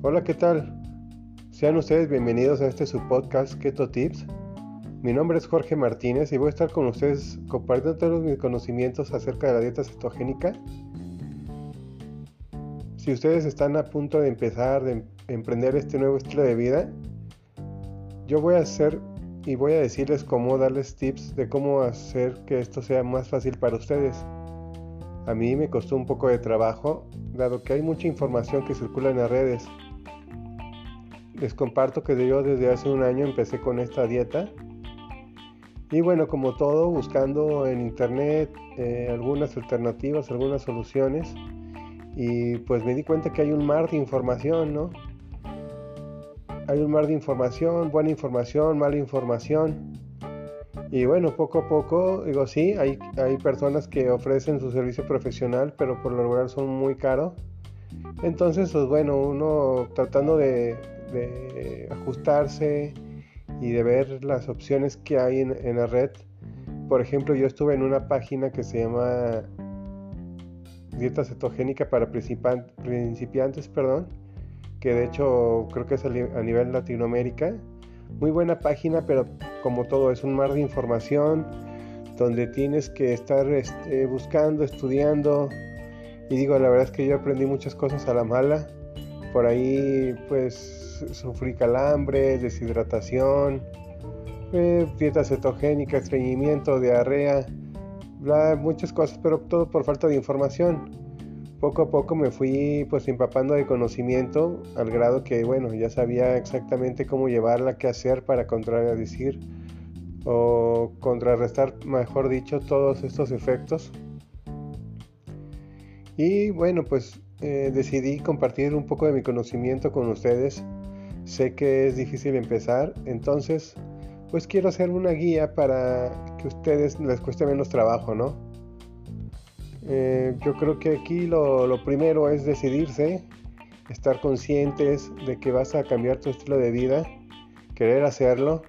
Hola, ¿qué tal? Sean ustedes bienvenidos a este su podcast Keto Tips. Mi nombre es Jorge Martínez y voy a estar con ustedes compartiendo todos mis conocimientos acerca de la dieta cetogénica. Si ustedes están a punto de empezar, de emprender este nuevo estilo de vida, yo voy a hacer y voy a decirles cómo darles tips de cómo hacer que esto sea más fácil para ustedes. A mí me costó un poco de trabajo, dado que hay mucha información que circula en las redes. Les comparto que yo desde hace un año empecé con esta dieta. Y bueno, como todo, buscando en internet eh, algunas alternativas, algunas soluciones. Y pues me di cuenta que hay un mar de información, ¿no? Hay un mar de información, buena información, mala información. Y bueno, poco a poco, digo, sí, hay, hay personas que ofrecen su servicio profesional, pero por lo regular son muy caros. Entonces, pues bueno, uno tratando de, ajustarse y de ver las opciones que hay en, la red. Por ejemplo, yo estuve en una página que se llama Dieta Cetogénica para Principiantes, perdón, que de hecho creo que es a nivel Latinoamérica muy buena página, pero como todo es un mar de información donde tienes que estar este, buscando, estudiando. Y digo, la verdad es que yo aprendí muchas cosas a la mala. Por ahí pues sufrí calambre, deshidratación, eh, dieta cetogénica, estreñimiento, diarrea, muchas cosas, pero todo por falta de información. Poco a poco me fui pues empapando de conocimiento al grado que bueno ya sabía exactamente cómo llevarla, qué hacer para contradecir o contrarrestar mejor dicho todos estos efectos. Y bueno pues eh, decidí compartir un poco de mi conocimiento con ustedes sé que es difícil empezar entonces pues quiero hacer una guía para que a ustedes les cueste menos trabajo no eh, yo creo que aquí lo, primero es decidirse, estar conscientes de que vas a cambiar tu estilo de vida, querer hacerlo.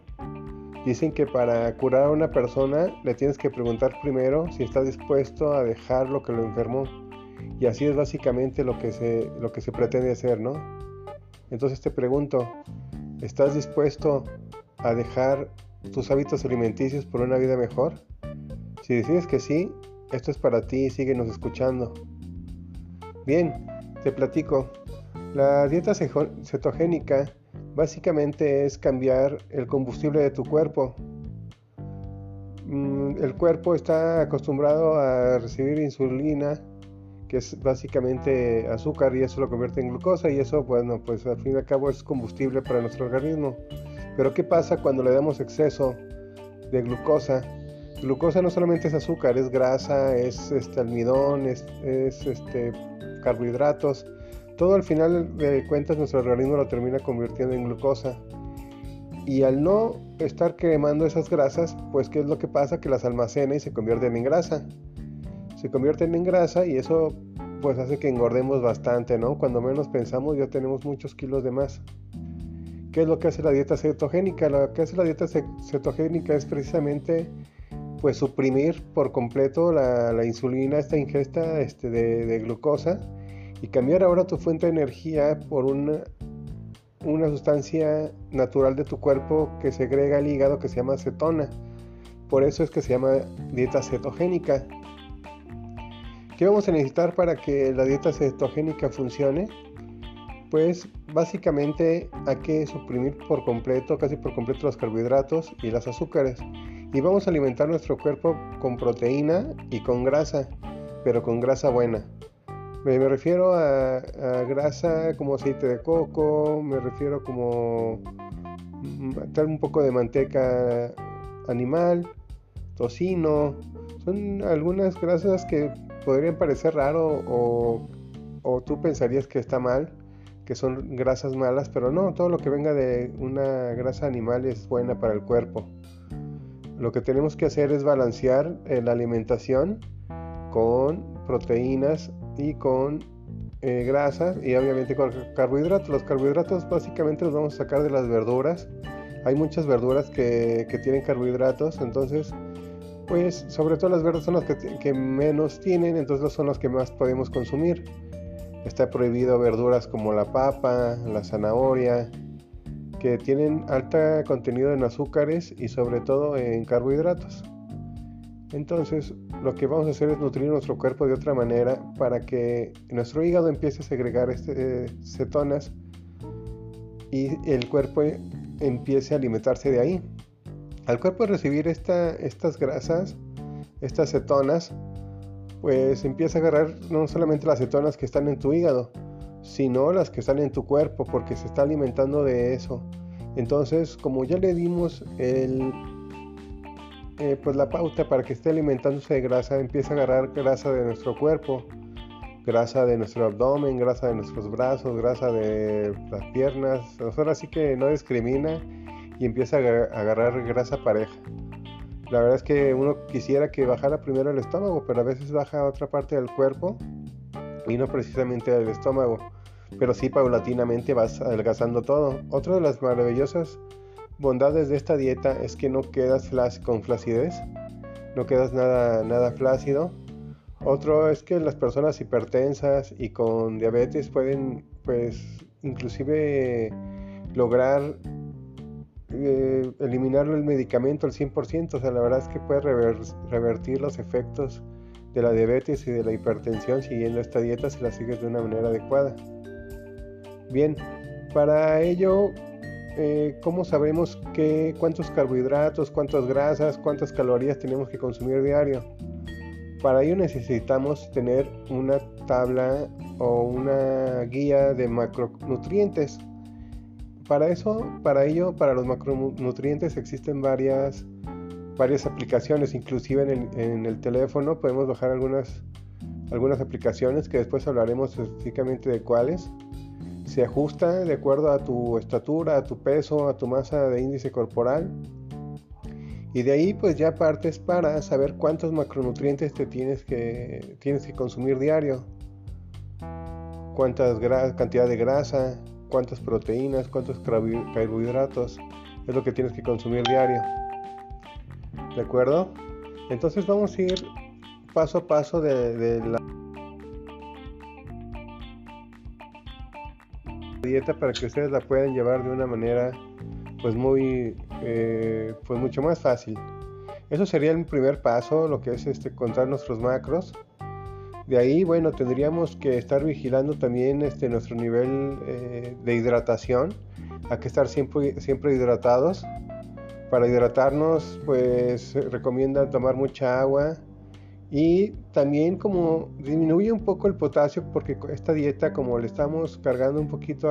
Dicen que para curar a una persona le tienes que preguntar primero si está dispuesto a dejar lo que lo enfermó. Y así es básicamente lo que se, lo que se pretende hacer, ¿no? Entonces te pregunto, ¿estás dispuesto a dejar tus hábitos alimenticios por una vida mejor? Si decides que sí, esto es para ti, síguenos escuchando. Bien, te platico. La dieta cetogénica básicamente es cambiar el combustible de tu cuerpo. Mm, el cuerpo está acostumbrado a recibir insulina, que es básicamente azúcar, y eso lo convierte en glucosa, y eso, bueno, pues al fin y al cabo es combustible para nuestro organismo. Pero ¿qué pasa cuando le damos exceso de glucosa? Glucosa no solamente es azúcar, es grasa, es este, almidón, es, este, carbohidratos. Todo al final de cuentas nuestro organismo lo termina convirtiendo en glucosa. Y al no estar quemando esas grasas, pues ¿qué es lo que pasa? Que las almacena y se convierten en grasa. Se convierten en grasa y eso pues hace que engordemos bastante, ¿no? Cuando menos pensamos ya tenemos muchos kilos de más. ¿Qué es lo que hace la dieta cetogénica? Lo que hace la dieta cetogénica es precisamente pues suprimir por completo la, insulina, esta ingesta este, de, glucosa y cambiar ahora tu fuente de energía por una, una sustancia natural de tu cuerpo que segrega al hígado que se llama cetona. Por eso es que se llama dieta cetogénica. ¿Qué vamos a necesitar para que la dieta cetogénica funcione? Pues básicamente hay que suprimir por completo, casi por completo los carbohidratos y las azúcares y vamos a alimentar nuestro cuerpo con proteína y con grasa, pero con grasa buena. Me, refiero a, grasa como aceite de coco, me refiero como mm, un poco de manteca animal, tocino. Son algunas grasas que podrían parecer raro o, tú pensarías que está mal, que son grasas malas, pero no, todo lo que venga de una grasa animal es buena para el cuerpo. Lo que tenemos que hacer es balancear eh, la alimentación con proteínas y con eh, grasas y obviamente con carbohidratos. Los carbohidratos básicamente los vamos a sacar de las verduras. Hay muchas verduras que, tienen carbohidratos, entonces pues sobre todo las verdes son las que, menos tienen, entonces son las que más podemos consumir. Está prohibido verduras como la papa, la zanahoria, que tienen alta contenido en azúcares y sobre todo en carbohidratos. Entonces, lo que vamos a hacer es nutrir nuestro cuerpo de otra manera para que nuestro hígado empiece a segregar este, eh, cetonas y el cuerpo empiece a alimentarse de ahí. Al cuerpo recibir estas grasas, estas cetonas, pues empieza a agarrar no solamente las cetonas que están en tu hígado, sino las que están en tu cuerpo, porque se está alimentando de eso. Entonces, como ya le dimos el, eh, pues la pauta para que esté alimentándose de grasa, empieza a agarrar grasa de nuestro cuerpo, grasa de nuestro abdomen, grasa de nuestros brazos, grasa de las piernas. Ahora sí que no discrimina y empieza a agarrar grasa pareja. La verdad es que uno quisiera que bajara primero el estómago, pero a veces baja a otra parte del cuerpo y no precisamente el estómago. Pero sí paulatinamente vas adelgazando todo. Otra de las maravillosas bondades de esta dieta es que no quedas con flacidez, no quedas nada, nada flácido. Otro es que las personas hipertensas y con diabetes pueden pues inclusive lograr eh, eliminar el medicamento al 100%, o sea, la verdad es que puede revertir los efectos de la diabetes y de la hipertensión siguiendo esta dieta si la sigues de una manera adecuada. Bien, para ello, eh, ¿cómo sabemos que, cuántos carbohidratos, cuántas grasas, cuántas calorías tenemos que consumir diario? Para ello necesitamos tener una tabla o una guía de macronutrientes para eso, para ello, para los macronutrientes existen varias, varias aplicaciones, inclusive en el, teléfono podemos bajar algunas, algunas aplicaciones que después hablaremos específicamente de cuáles. Se ajusta de acuerdo a tu estatura, a tu peso, a tu masa de índice corporal. Y de ahí pues ya partes para saber cuántos macronutrientes te tienes que, tienes que consumir diario. Cuántas cantidad de grasa, cuántas proteínas, cuántos carbohidratos es lo que tienes que consumir diario. ¿De acuerdo? Entonces vamos a ir paso a paso de, la dieta para que ustedes la puedan llevar de una manera pues muy eh, pues mucho más fácil. Eso sería el primer paso, lo que es este contar nuestros macros de ahí, bueno, tendríamos que estar vigilando también este, nuestro nivel eh, de hidratación. Hay que estar siempre, siempre hidratados. Para hidratarnos, pues recomienda tomar mucha agua y también como disminuye un poco el potasio porque esta dieta como le estamos cargando un poquito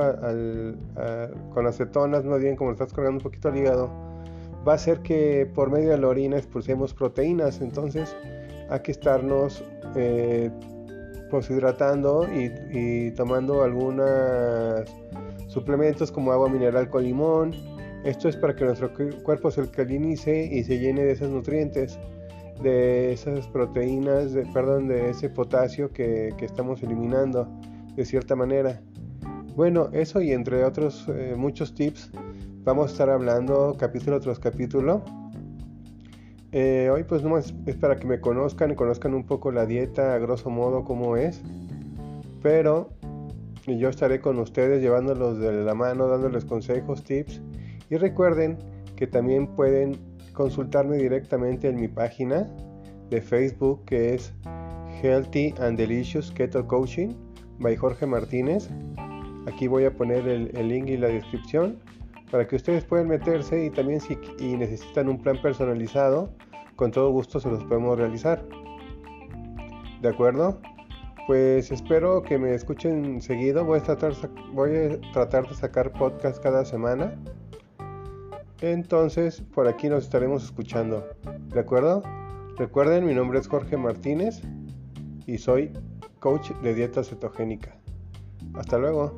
con acetonas, más bien como le estás cargando un poquito al hígado, va a hacer que por medio de la orina expulsemos proteínas. Entonces hay que estarnos eh, pues hidratando y, tomando algunos suplementos como agua mineral con limón. Esto es para que nuestro cuerpo se alcalinice y se llene de esos nutrientes, de esas proteínas, de, perdón, de ese potasio que, estamos eliminando de cierta manera. Bueno, eso y entre otros eh, muchos tips vamos a estar hablando capítulo tras capítulo. Eh, hoy pues es para que me conozcan y conozcan un poco la dieta a grosso modo cómo es. Pero yo estaré con ustedes llevándolos de la mano, dándoles consejos, tips. Y recuerden que también pueden consultarme directamente en mi página de Facebook que es Healthy and Delicious Keto Coaching by Jorge Martínez. Aquí voy a poner el link y la descripción para que ustedes puedan meterse y también si necesitan un plan personalizado, con todo gusto se los podemos realizar. ¿De acuerdo? Pues espero que me escuchen seguido. Voy a tratar, voy a tratar de sacar podcast cada semana. Entonces, por aquí nos estaremos escuchando. ¿De acuerdo? Recuerden, mi nombre es Jorge Martínez y soy coach de dieta cetogénica. Hasta luego.